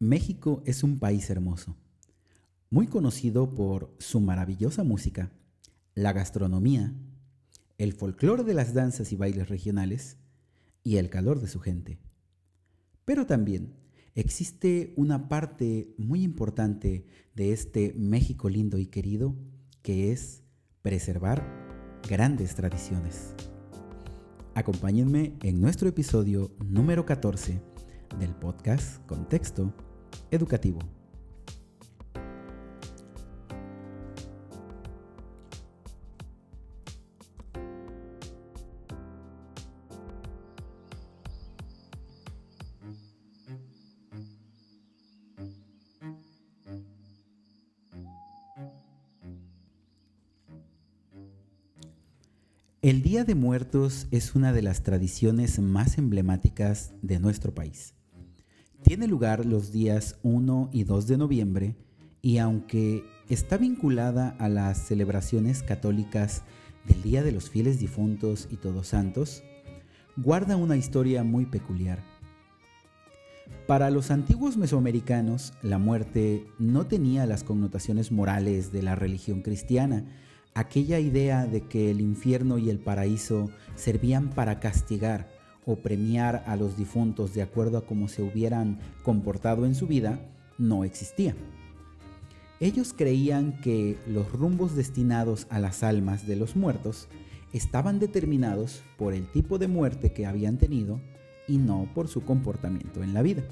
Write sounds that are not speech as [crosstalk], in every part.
México es un país hermoso, muy conocido por su maravillosa música, la gastronomía, el folclore de las danzas y bailes regionales y el calor de su gente. Pero también existe una parte muy importante de este México lindo y querido que es preservar grandes tradiciones. Acompáñenme en nuestro episodio número 14 del podcast Contexto Educativo. El Día de Muertos es una de las tradiciones más emblemáticas de nuestro país. Tiene lugar los días 1 y 2 de noviembre y aunque está vinculada a las celebraciones católicas del Día de los Fieles Difuntos y Todos Santos, guarda una historia muy peculiar. Para los antiguos mesoamericanos, la muerte no tenía las connotaciones morales de la religión cristiana, aquella idea de que el infierno y el paraíso servían para castigar o premiar a los difuntos de acuerdo a cómo se hubieran comportado en su vida, no existía. Ellos creían que los rumbos destinados a las almas de los muertos estaban determinados por el tipo de muerte que habían tenido y no por su comportamiento en la vida.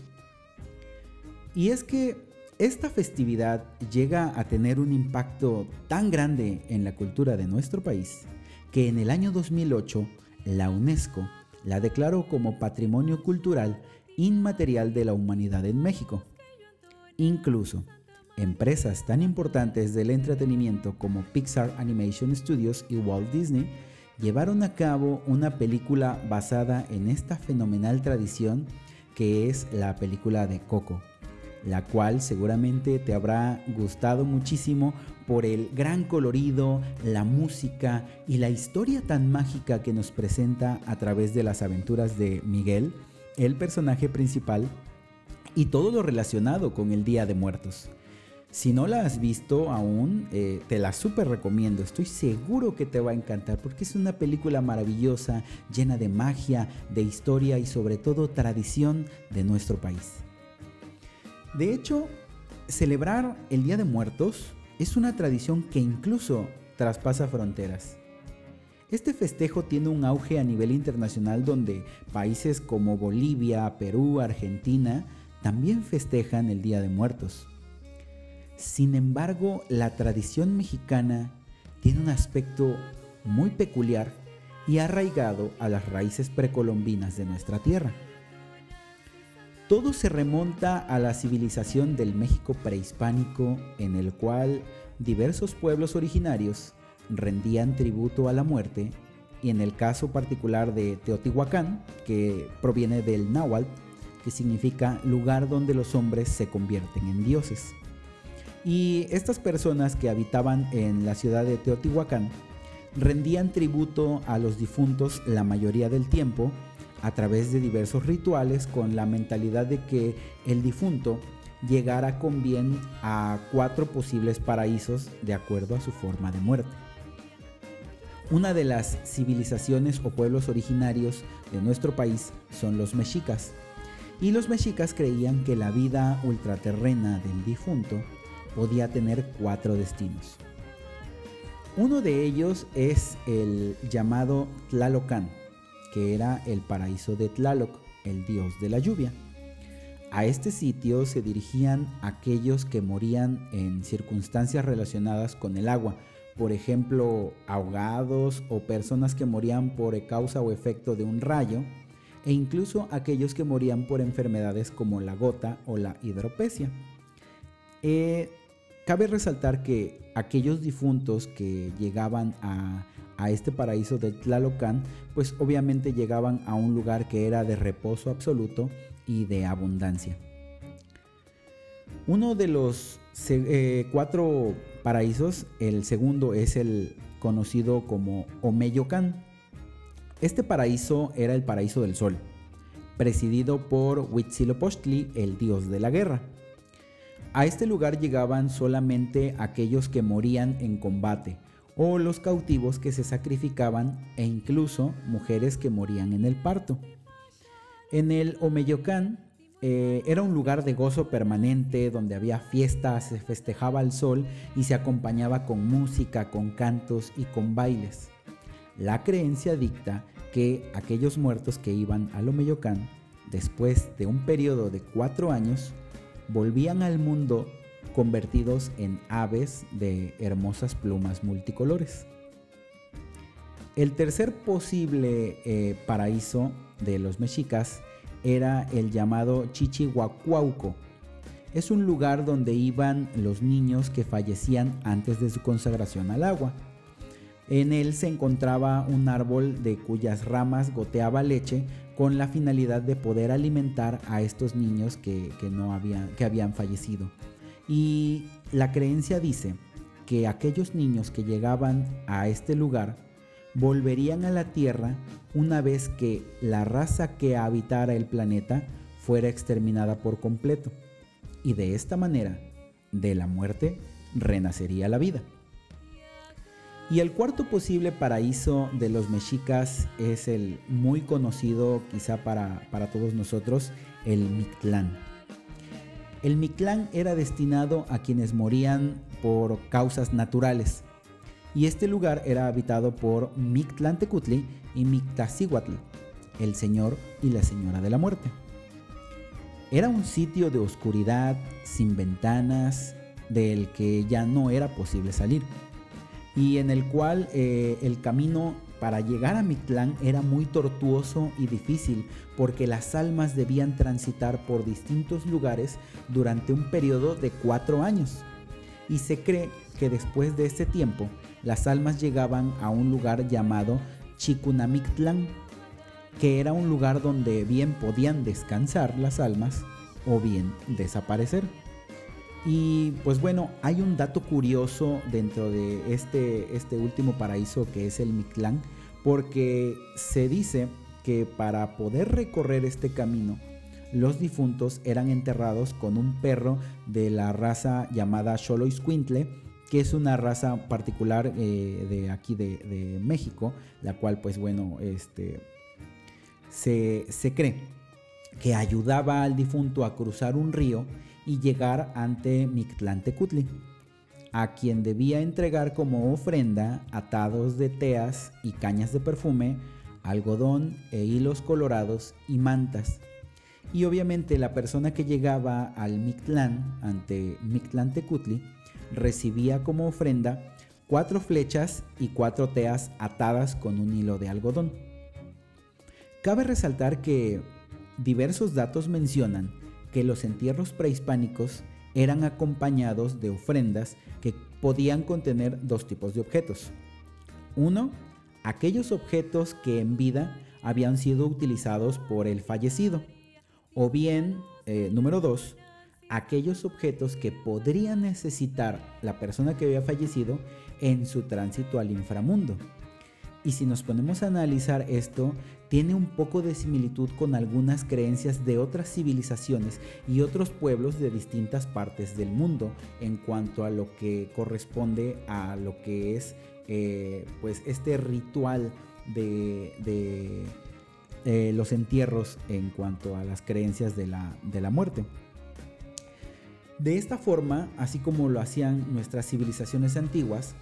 Y es que esta festividad llega a tener un impacto tan grande en la cultura de nuestro país que en el año 2008 la UNESCO la declaró como Patrimonio Cultural Inmaterial de la Humanidad en México. Incluso, empresas tan importantes del entretenimiento como Pixar Animation Studios y Walt Disney llevaron a cabo una película basada en esta fenomenal tradición que es la película de Coco la cual seguramente te habrá gustado muchísimo por el gran colorido, la música y la historia tan mágica que nos presenta a través de las aventuras de Miguel, el personaje principal, y todo lo relacionado con el Día de Muertos. Si no la has visto aún, eh, te la súper recomiendo. Estoy seguro que te va a encantar porque es una película maravillosa, llena de magia, de historia y sobre todo tradición de nuestro país. De hecho, celebrar el Día de Muertos es una tradición que incluso traspasa fronteras. Este festejo tiene un auge a nivel internacional donde países como Bolivia, Perú, Argentina también festejan el Día de Muertos. Sin embargo, la tradición mexicana tiene un aspecto muy peculiar y arraigado a las raíces precolombinas de nuestra tierra. Todo se remonta a la civilización del México prehispánico en el cual diversos pueblos originarios rendían tributo a la muerte y en el caso particular de Teotihuacán, que proviene del náhuatl, que significa lugar donde los hombres se convierten en dioses. Y estas personas que habitaban en la ciudad de Teotihuacán rendían tributo a los difuntos la mayoría del tiempo a través de diversos rituales con la mentalidad de que el difunto llegara con bien a cuatro posibles paraísos de acuerdo a su forma de muerte. Una de las civilizaciones o pueblos originarios de nuestro país son los mexicas, y los mexicas creían que la vida ultraterrena del difunto podía tener cuatro destinos. Uno de ellos es el llamado Tlalocan, que era el paraíso de Tlaloc, el dios de la lluvia. A este sitio se dirigían aquellos que morían en circunstancias relacionadas con el agua, por ejemplo, ahogados o personas que morían por causa o efecto de un rayo, e incluso aquellos que morían por enfermedades como la gota o la hidropesia. Eh, cabe resaltar que aquellos difuntos que llegaban a a este paraíso de Tlalocan, pues obviamente llegaban a un lugar que era de reposo absoluto y de abundancia. Uno de los eh, cuatro paraísos, el segundo es el conocido como Omeyocan. Este paraíso era el paraíso del sol presidido por Huitzilopochtli, el dios de la guerra. A este lugar llegaban solamente aquellos que morían en combate, o los cautivos que se sacrificaban, e incluso mujeres que morían en el parto. En el Omeyocán eh, era un lugar de gozo permanente donde había fiestas, se festejaba el sol y se acompañaba con música, con cantos y con bailes. La creencia dicta que aquellos muertos que iban al Omeyocán, después de un periodo de cuatro años, volvían al mundo convertidos en aves de hermosas plumas multicolores. El tercer posible eh, paraíso de los mexicas era el llamado Chichihuacuauco. Es un lugar donde iban los niños que fallecían antes de su consagración al agua. En él se encontraba un árbol de cuyas ramas goteaba leche con la finalidad de poder alimentar a estos niños que, no que habían fallecido. Y la creencia dice que aquellos niños que llegaban a este lugar volverían a la Tierra una vez que la raza que habitara el planeta fuera exterminada por completo. Y de esta manera, de la muerte, renacería la vida. Y el cuarto posible paraíso de los mexicas es el muy conocido quizá para, para todos nosotros, el Mictlán. El Mictlán era destinado a quienes morían por causas naturales, y este lugar era habitado por Mictlantecutli y Mictacihuatl, el señor y la señora de la muerte. Era un sitio de oscuridad, sin ventanas, del que ya no era posible salir, y en el cual eh, el camino para llegar a Mictlán era muy tortuoso y difícil porque las almas debían transitar por distintos lugares durante un periodo de cuatro años. Y se cree que después de ese tiempo las almas llegaban a un lugar llamado Chicunamictlán, que era un lugar donde bien podían descansar las almas o bien desaparecer. Y pues bueno, hay un dato curioso dentro de este, este último paraíso que es el Mictlán, porque se dice que para poder recorrer este camino, los difuntos eran enterrados con un perro de la raza llamada Xoloitzcuintle, que es una raza particular eh, de aquí de, México, la cual pues bueno, este, se, cree que ayudaba al difunto a cruzar un río y llegar ante Mictlantecutli, a quien debía entregar como ofrenda atados de teas y cañas de perfume, algodón e hilos colorados y mantas. Y obviamente la persona que llegaba al Mictlán ante Mictlantecutli recibía como ofrenda cuatro flechas y cuatro teas atadas con un hilo de algodón. Cabe resaltar que diversos datos mencionan que los entierros prehispánicos eran acompañados de ofrendas que podían contener dos tipos de objetos. Uno, aquellos objetos que en vida habían sido utilizados por el fallecido. O bien, eh, número dos, aquellos objetos que podría necesitar la persona que había fallecido en su tránsito al inframundo. Y si nos ponemos a analizar esto, tiene un poco de similitud con algunas creencias de otras civilizaciones y otros pueblos de distintas partes del mundo en cuanto a lo que corresponde a lo que es eh, pues este ritual de, eh, los entierros en cuanto a las creencias de la muerte. De esta forma, así como lo hacían nuestras civilizaciones antiguas,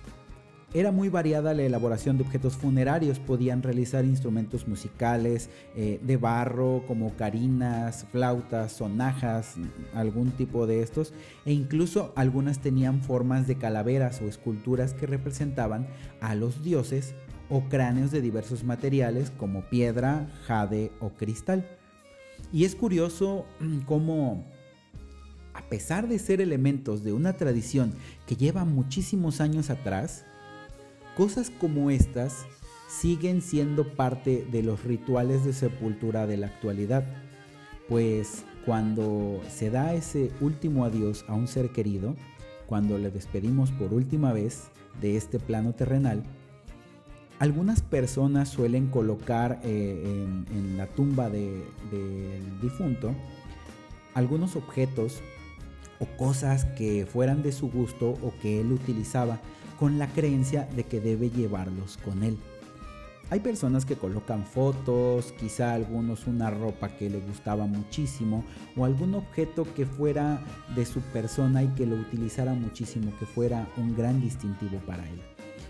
era muy variada la elaboración de objetos funerarios. Podían realizar instrumentos musicales eh, de barro como carinas, flautas, sonajas, algún tipo de estos. E incluso algunas tenían formas de calaveras o esculturas que representaban a los dioses o cráneos de diversos materiales como piedra, jade o cristal. Y es curioso cómo a pesar de ser elementos de una tradición que lleva muchísimos años atrás, cosas como estas siguen siendo parte de los rituales de sepultura de la actualidad, pues cuando se da ese último adiós a un ser querido, cuando le despedimos por última vez de este plano terrenal, algunas personas suelen colocar eh, en, la tumba del difunto algunos objetos o cosas que fueran de su gusto o que él utilizaba con la creencia de que debe llevarlos con él. Hay personas que colocan fotos, quizá algunos una ropa que le gustaba muchísimo o algún objeto que fuera de su persona y que lo utilizara muchísimo, que fuera un gran distintivo para él.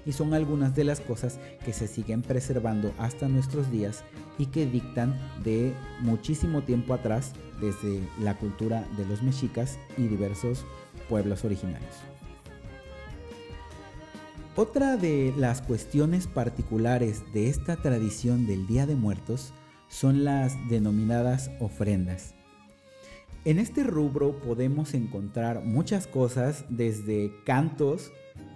Y son algunas de las cosas que se siguen preservando hasta nuestros días y que dictan de muchísimo tiempo atrás desde la cultura de los mexicas y diversos pueblos originarios. Otra de las cuestiones particulares de esta tradición del Día de Muertos son las denominadas ofrendas. En este rubro podemos encontrar muchas cosas desde cantos,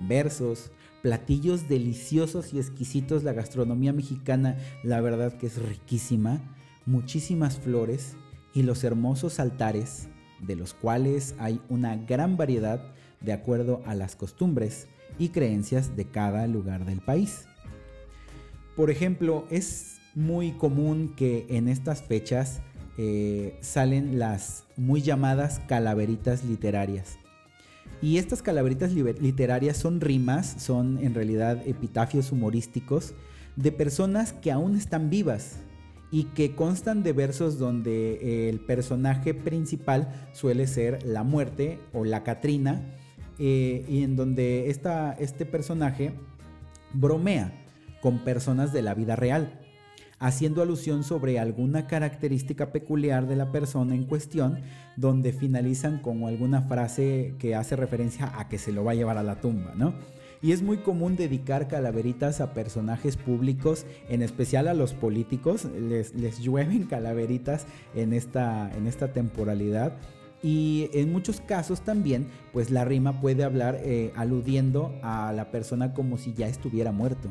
versos, platillos deliciosos y exquisitos. La gastronomía mexicana la verdad que es riquísima, muchísimas flores y los hermosos altares, de los cuales hay una gran variedad de acuerdo a las costumbres y creencias de cada lugar del país. Por ejemplo, es muy común que en estas fechas eh, salen las muy llamadas calaveritas literarias. Y estas calaveritas literarias son rimas, son en realidad epitafios humorísticos de personas que aún están vivas y que constan de versos donde el personaje principal suele ser la muerte o la Catrina eh, y en donde este personaje bromea con personas de la vida real, haciendo alusión sobre alguna característica peculiar de la persona en cuestión, donde finalizan con alguna frase que hace referencia a que se lo va a llevar a la tumba, ¿no? Y es muy común dedicar calaveritas a personajes públicos, en especial a los políticos, les, les llueven [laughs] calaveritas en esta, en esta temporalidad y en muchos casos también, pues la rima puede hablar eh, aludiendo a la persona como si ya estuviera muerto.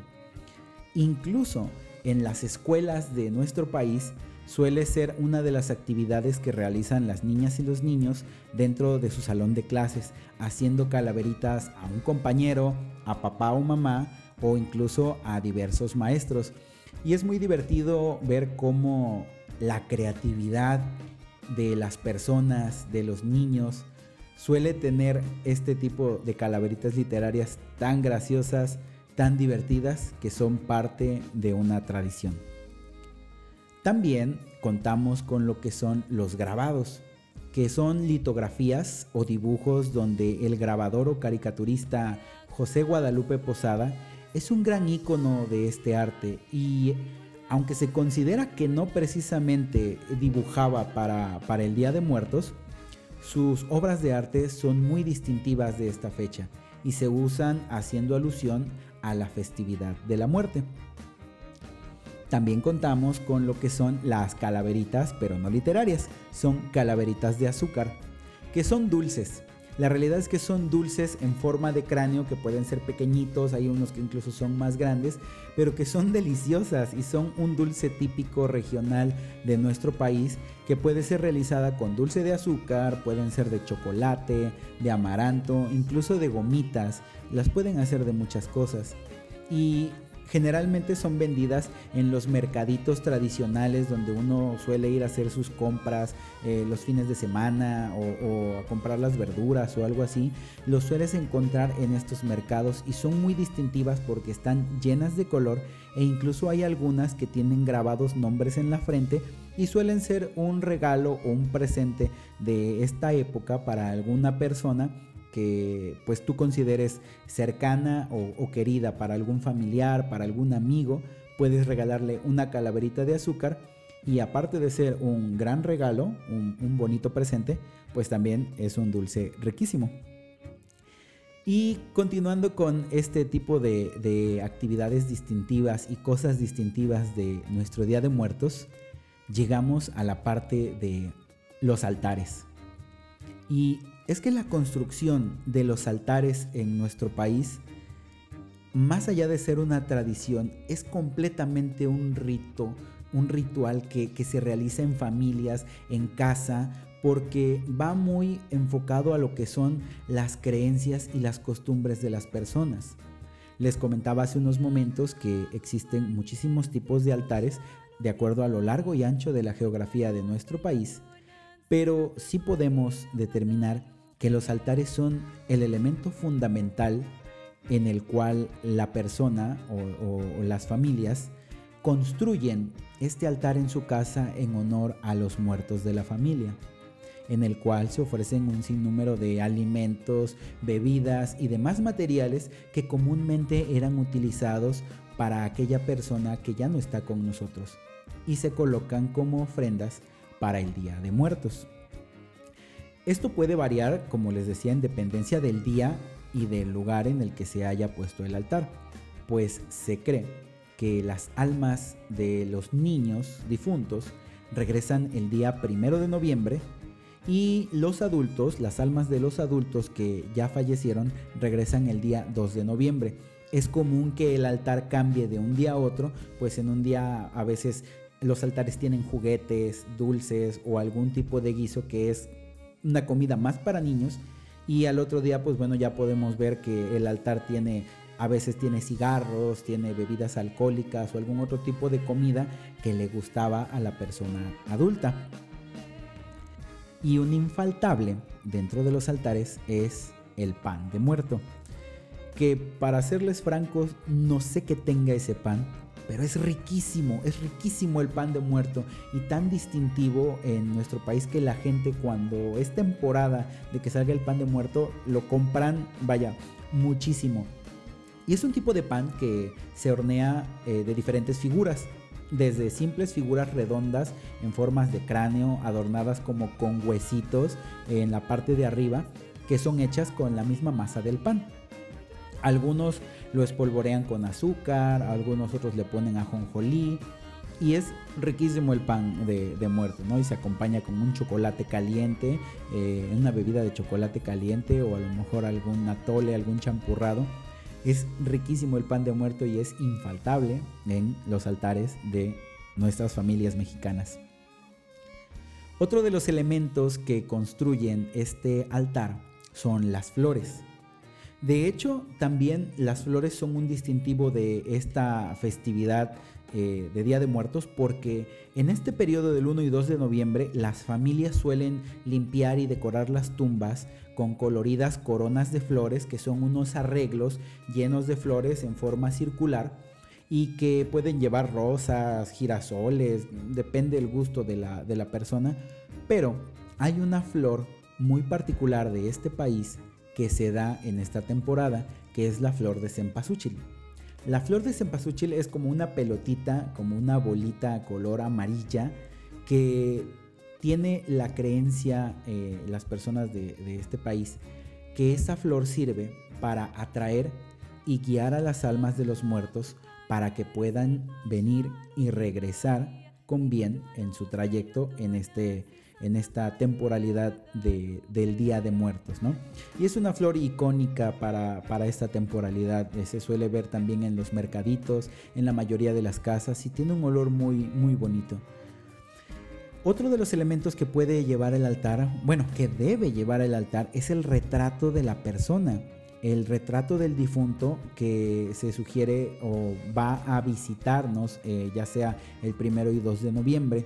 Incluso en las escuelas de nuestro país suele ser una de las actividades que realizan las niñas y los niños dentro de su salón de clases, haciendo calaveritas a un compañero, a papá o mamá o incluso a diversos maestros. Y es muy divertido ver cómo la creatividad de las personas, de los niños, suele tener este tipo de calaveritas literarias tan graciosas, tan divertidas, que son parte de una tradición. También contamos con lo que son los grabados, que son litografías o dibujos donde el grabador o caricaturista José Guadalupe Posada es un gran ícono de este arte y aunque se considera que no precisamente dibujaba para, el Día de Muertos, sus obras de arte son muy distintivas de esta fecha y se usan haciendo alusión a la festividad de la muerte. También contamos con lo que son las calaveritas, pero no literarias, son calaveritas de azúcar, que son dulces, la realidad es que son dulces en forma de cráneo que pueden ser pequeñitos, hay unos que incluso son más grandes, pero que son deliciosas y son un dulce típico regional de nuestro país que puede ser realizada con dulce de azúcar, pueden ser de chocolate, de amaranto, incluso de gomitas, las pueden hacer de muchas cosas. Y generalmente son vendidas en los mercaditos tradicionales donde uno suele ir a hacer sus compras eh, los fines de semana o, a comprar las verduras o algo así. Los sueles encontrar en estos mercados y son muy distintivas porque están llenas de color e incluso hay algunas que tienen grabados nombres en la frente y suelen ser un regalo o un presente de esta época para alguna persona que pues tú consideres cercana o, querida para algún familiar, para algún amigo, puedes regalarle una calaverita de azúcar y aparte de ser un gran regalo, un, bonito presente, pues también es un dulce riquísimo. Y continuando con este tipo de, de, actividades distintivas y cosas distintivas de nuestro Día de Muertos, llegamos a la parte de los altares. Y es que la construcción de los altares en nuestro país, más allá de ser una tradición, es completamente un rito, un ritual que, se realiza en familias, en casa, porque va muy enfocado a lo que son las creencias y las costumbres de las personas. Les comentaba hace unos momentos que existen muchísimos tipos de altares de acuerdo a lo largo y ancho de la geografía de nuestro país, pero sí podemos determinar que los altares son el elemento fundamental en el cual la persona o, las familias construyen este altar en su casa en honor a los muertos de la familia, en el cual se ofrecen un sinnúmero de alimentos, bebidas y demás materiales que comúnmente eran utilizados para aquella persona que ya no está con nosotros y se colocan como ofrendas para el Día de Muertos. Esto puede variar, como les decía, en dependencia del día y del lugar en el que se haya puesto el altar, pues se cree que las almas de los niños difuntos regresan el día primero de noviembre y los adultos, las almas de los adultos que ya fallecieron, regresan el día 2 de noviembre. Es común que el altar cambie de un día a otro, pues en un día a veces los altares tienen juguetes, dulces o algún tipo de guiso que es una comida más para niños y al otro día pues bueno ya podemos ver que el altar tiene a veces tiene cigarros, tiene bebidas alcohólicas o algún otro tipo de comida que le gustaba a la persona adulta. Y un infaltable dentro de los altares es el pan de muerto. Que para serles francos, no sé qué tenga ese pan, pero es riquísimo, es riquísimo el pan de muerto y tan distintivo en nuestro país que la gente cuando es temporada de que salga el pan de muerto lo compran, vaya, muchísimo. Y es un tipo de pan que se hornea eh, de diferentes figuras, desde simples figuras redondas en formas de cráneo, adornadas como con huesitos en la parte de arriba, que son hechas con la misma masa del pan. Algunos lo espolvorean con azúcar, algunos otros le ponen ajonjolí y es riquísimo el pan de, muerte, ¿no? Y se acompaña con un chocolate caliente, eh, una bebida de chocolate caliente o a lo mejor algún atole, algún champurrado. Es riquísimo el pan de muerto y es infaltable en los altares de nuestras familias mexicanas. Otro de los elementos que construyen este altar son las flores. De hecho, también las flores son un distintivo de esta festividad eh, de Día de Muertos porque en este periodo del 1 y 2 de noviembre las familias suelen limpiar y decorar las tumbas con coloridas coronas de flores que son unos arreglos llenos de flores en forma circular y que pueden llevar rosas, girasoles, depende del gusto de la, de la persona, pero hay una flor muy particular de este país que se da en esta temporada, que es la flor de cempasúchil. La flor de cempasúchil es como una pelotita, como una bolita color amarilla que tiene la creencia eh, las personas de, de este país que esa flor sirve para atraer y guiar a las almas de los muertos para que puedan venir y regresar con bien en su trayecto en este en esta temporalidad del Día de Muertos, ¿no? Y es una flor icónica para, esta temporalidad, eh, se suele ver también en los mercaditos, en la mayoría de las casas y tiene un olor muy, muy bonito. Otro de los elementos que puede llevar el altar, bueno, que debe llevar el altar, es el retrato de la persona. El retrato del difunto que se sugiere o va a visitarnos, eh, ya sea el primero y 2 de noviembre.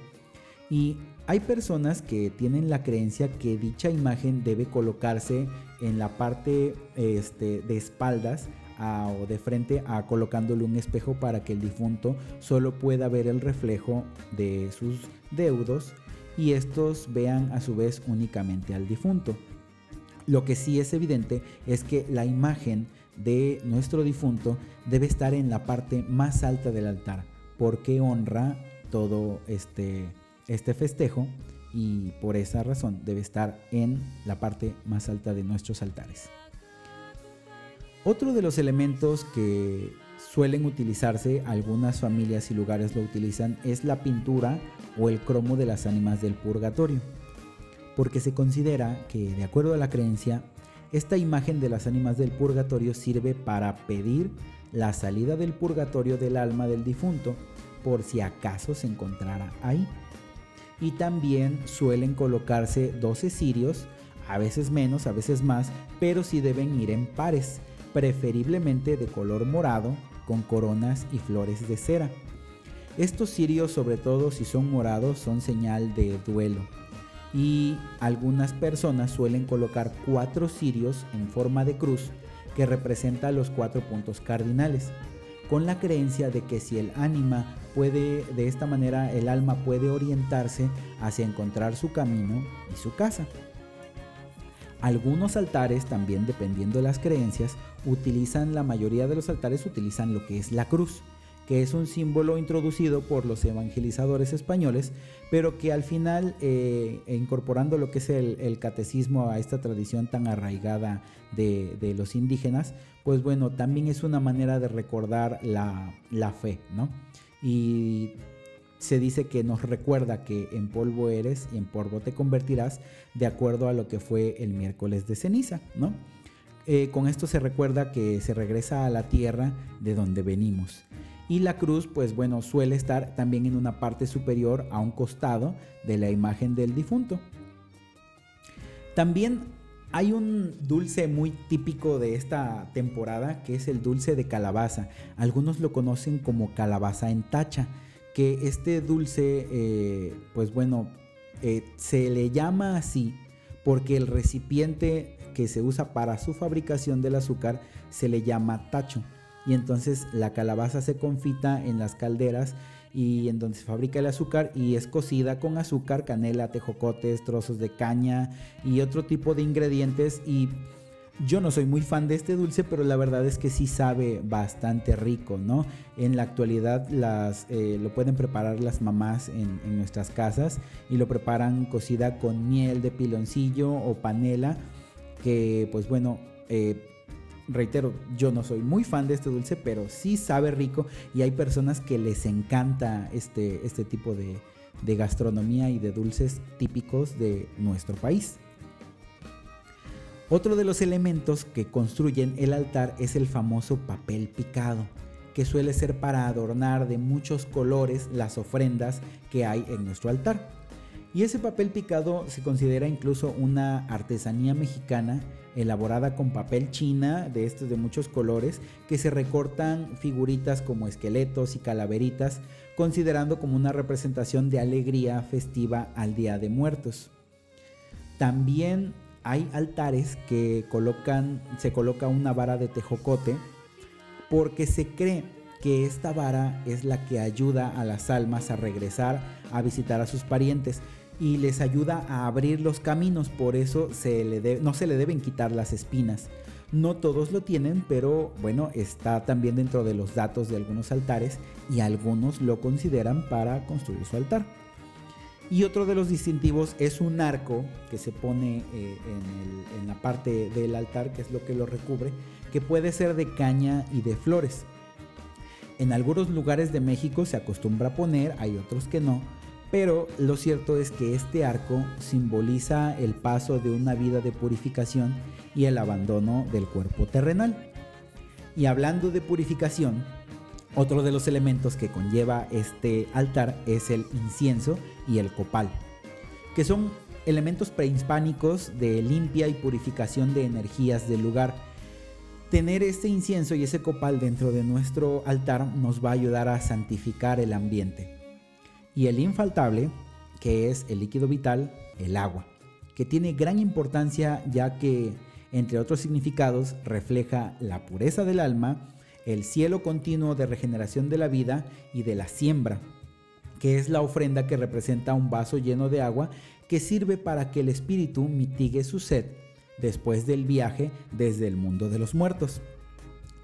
Y hay personas que tienen la creencia que dicha imagen debe colocarse en la parte este, de espaldas o de frente a colocándole un espejo para que el difunto solo pueda ver el reflejo de sus deudos y estos vean a su vez únicamente al difunto. Lo que sí es evidente es que la imagen de nuestro difunto debe estar en la parte más alta del altar porque honra todo este este festejo y por esa razón debe estar en la parte más alta de nuestros altares. Otro de los elementos que suelen utilizarse, algunas familias y lugares lo utilizan, es la pintura o el cromo de las ánimas del purgatorio, porque se considera que, de acuerdo a la creencia, esta imagen de las ánimas del purgatorio sirve para pedir la salida del purgatorio del alma del difunto por si acaso se encontrara ahí y también suelen colocarse 12 cirios, a veces menos, a veces más, pero sí deben ir en pares. preferiblemente de color morado, con coronas y flores de cera. Estos cirios, sobre todo si son morados, son señal de duelo. Y algunas personas suelen colocar cuatro cirios en forma de cruz que representa los cuatro puntos cardinales, con la creencia de que si el ánima puede, de esta manera el alma puede orientarse hacia encontrar su camino y su casa. Algunos altares, también dependiendo de las creencias, utilizan, la mayoría de los altares utilizan lo que es la cruz, que es un símbolo introducido por los evangelizadores españoles, pero que al final, eh, incorporando lo que es el, catecismo a esta tradición tan arraigada de, los indígenas, pues bueno, también es una manera de recordar la, la fe, ¿no? Y se dice que nos recuerda que en polvo eres y en polvo te convertirás de acuerdo a lo que fue el miércoles de ceniza, ¿no? Eh, con esto se recuerda que se regresa a la tierra de donde venimos. Y la cruz, pues bueno, suele estar también en una parte superior a un costado de la imagen del difunto. También hay un dulce muy típico de esta temporada que es el dulce de calabaza. Algunos lo conocen como calabaza en tacha que este dulce, eh, pues bueno, eh, se le llama así porque el recipiente que se usa para su fabricación del azúcar se le llama tacho. Y entonces la calabaza se confita en las calderas y en donde se fabrica el azúcar y es cocida con azúcar, canela, tejocotes, trozos de caña y otro tipo de ingredientes y yo no soy muy fan de este dulce, pero la verdad es que sí sabe bastante rico, ¿no? En la actualidad las, eh, lo pueden preparar las mamás en, nuestras casas y lo preparan cocida con miel de piloncillo o panela, que pues bueno, eh, reitero, yo no soy muy fan de este dulce, pero sí sabe rico y hay personas que les encanta este, este tipo de gastronomía y de dulces típicos de nuestro país. Otro de los elementos que construyen el altar es el famoso papel picado, que suele ser para adornar de muchos colores las ofrendas que hay en nuestro altar. Y ese papel picado se considera incluso una artesanía mexicana elaborada con papel china de estos de muchos colores que se recortan figuritas como esqueletos y calaveritas considerando como una representación de alegría festiva al Día de Muertos. También hay altares que colocan, se coloca una vara de tejocote porque se cree que esta vara es la que ayuda a las almas a regresar a visitar a sus parientes y les ayuda a abrir los caminos, por eso no se le deben quitar las espinas. No todos lo tienen, pero bueno, está también dentro de los datos de algunos altares y algunos lo consideran para construir su altar. Y otro de los distintivos es un arco que se pone eh, en, la parte del altar, que es lo que lo recubre, que puede ser de caña y de flores. En algunos lugares de México se acostumbra a poner, hay otros que no, pero lo cierto es que este arco simboliza el paso de una vida de purificación y el abandono del cuerpo terrenal. Y hablando de purificación, otro de los elementos que conlleva este altar es el incienso y el copal, que son elementos prehispánicos de limpia y purificación de energías del lugar. Tener este incienso y ese copal dentro de nuestro altar nos va a ayudar a santificar el ambiente. Y el infaltable, que es el líquido vital, el agua, que tiene gran importancia ya que, entre otros significados, refleja la pureza del alma, el cielo continuo de regeneración de la vida y de la siembra, que es la ofrenda que representa un vaso lleno de agua que sirve para que el espíritu mitigue su sed después del viaje desde el mundo de los muertos.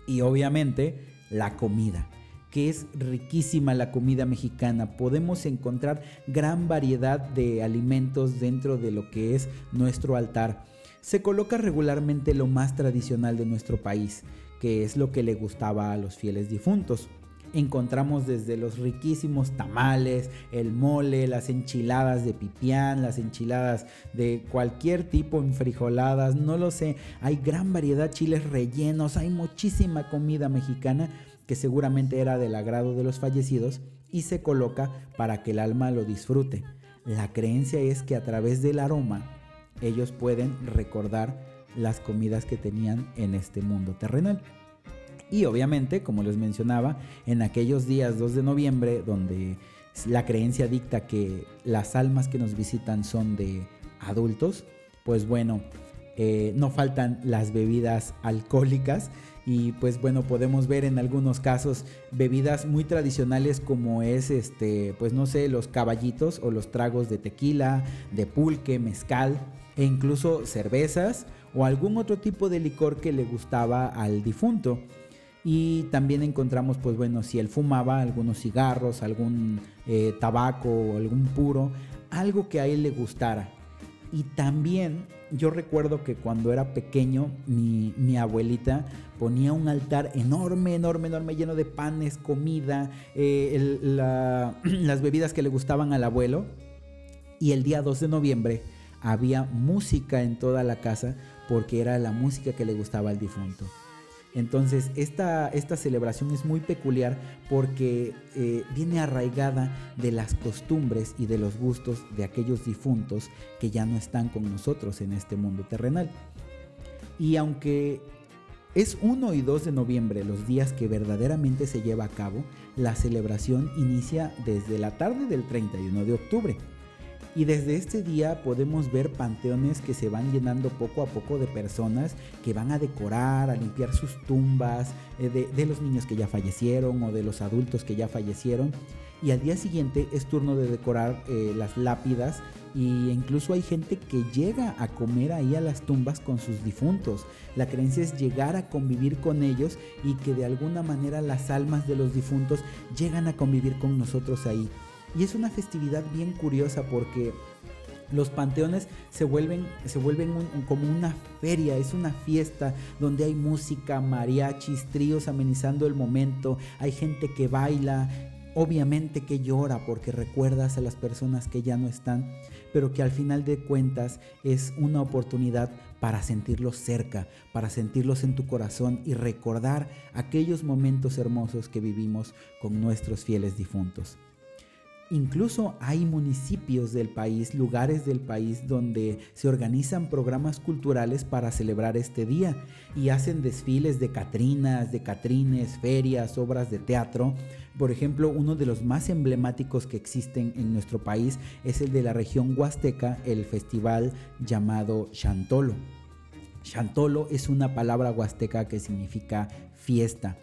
Y obviamente la comida, que es riquísima la comida mexicana. Podemos encontrar gran variedad de alimentos dentro de lo que es nuestro altar. Se coloca regularmente lo más tradicional de nuestro país, que es lo que le gustaba a los fieles difuntos. Encontramos desde los riquísimos tamales, el mole, las enchiladas de pipián, las enchiladas de cualquier tipo, enfrijoladas, no lo sé. Hay gran variedad, chiles rellenos, hay muchísima comida mexicana que seguramente era del agrado de los fallecidos y se coloca para que el alma lo disfrute. La creencia es que a través del aroma ellos pueden recordar las comidas que tenían en este mundo terrenal. Y obviamente, como les mencionaba, en aquellos días 2 de noviembre, donde la creencia dicta que las almas que nos visitan son de adultos, pues bueno, eh, no faltan las bebidas alcohólicas. Y pues bueno podemos ver en algunos casos bebidas muy tradicionales como es este pues no sé los caballitos o los tragos de tequila de pulque mezcal e incluso cervezas o algún otro tipo de licor que le gustaba al difunto. Y también encontramos pues bueno si él fumaba algunos cigarros algún eh, tabaco o algún puro algo que a él le gustara y también yo recuerdo que cuando era pequeño, mi, abuelita ponía un altar enorme, enorme, enorme, lleno de panes, comida, eh, [clears throat] las bebidas que le gustaban al abuelo. Y el día 2 de noviembre había música en toda la casa porque era la música que le gustaba al difunto. Entonces, esta, celebración es muy peculiar porque eh, viene arraigada de las costumbres y de los gustos de aquellos difuntos que ya no están con nosotros en este mundo terrenal. Y aunque es 1 y 2 de noviembre los días que verdaderamente se lleva a cabo, la celebración inicia desde la tarde del 31 de octubre y desde este día podemos ver panteones que se van llenando poco a poco de personas que van a decorar, a limpiar sus tumbas, eh, de, los niños que ya fallecieron o de los adultos que ya fallecieron. Y al día siguiente es turno de decorar eh, las lápidas e incluso hay gente que llega a comer ahí a las tumbas con sus difuntos. La creencia es llegar a convivir con ellos y que de alguna manera las almas de los difuntos llegan a convivir con nosotros ahí. Y es una festividad bien curiosa porque los panteones se vuelven, se vuelven como una feria, es una fiesta donde hay música, mariachis, tríos amenizando el momento, hay gente que baila, obviamente que llora porque recuerdas a las personas que ya no están, pero que al final de cuentas es una oportunidad para sentirlos cerca, para sentirlos en tu corazón y recordar aquellos momentos hermosos que vivimos con nuestros fieles difuntos. Incluso hay municipios del país, lugares del país donde se organizan programas culturales para celebrar este día y hacen desfiles de catrinas, de catrines, ferias, obras de teatro. Por ejemplo, uno de los más emblemáticos que existen en nuestro país es el de la región huasteca, el festival llamado Chantolo. Chantolo es una palabra huasteca que significa fiesta,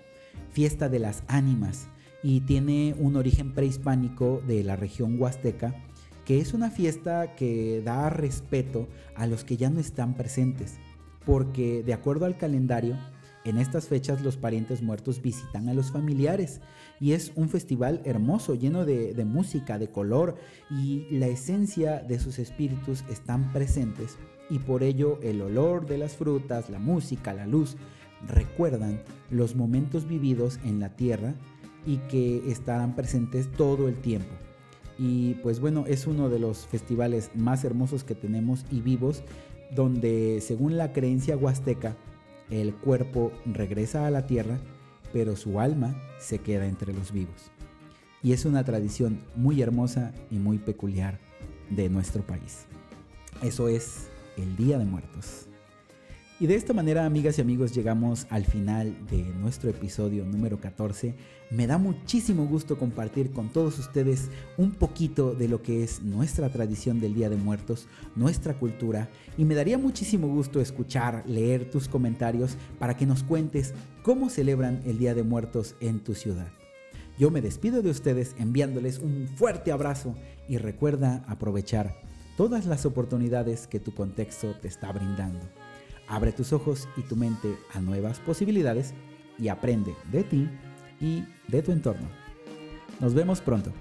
fiesta de las ánimas y tiene un origen prehispánico de la región huasteca, que es una fiesta que da respeto a los que ya no están presentes, porque de acuerdo al calendario, en estas fechas los parientes muertos visitan a los familiares y es un festival hermoso, lleno de, música, de color y la esencia de sus espíritus están presentes y por ello el olor de las frutas, la música, la luz recuerdan los momentos vividos en la tierra y que estarán presentes todo el tiempo. Y pues bueno, es uno de los festivales más hermosos que tenemos y vivos, donde según la creencia huasteca, el cuerpo regresa a la tierra, pero su alma se queda entre los vivos. Y es una tradición muy hermosa y muy peculiar de nuestro país. Eso es el Día de Muertos. Y de esta manera, amigas y amigos, llegamos al final de nuestro episodio número 14. Me da muchísimo gusto compartir con todos ustedes un poquito de lo que es nuestra tradición del Día de Muertos, nuestra cultura, y me daría muchísimo gusto escuchar, leer tus comentarios para que nos cuentes cómo celebran el Día de Muertos en tu ciudad. Yo me despido de ustedes enviándoles un fuerte abrazo y recuerda aprovechar todas las oportunidades que tu contexto te está brindando. Abre tus ojos y tu mente a nuevas posibilidades y aprende de ti y de tu entorno. Nos vemos pronto.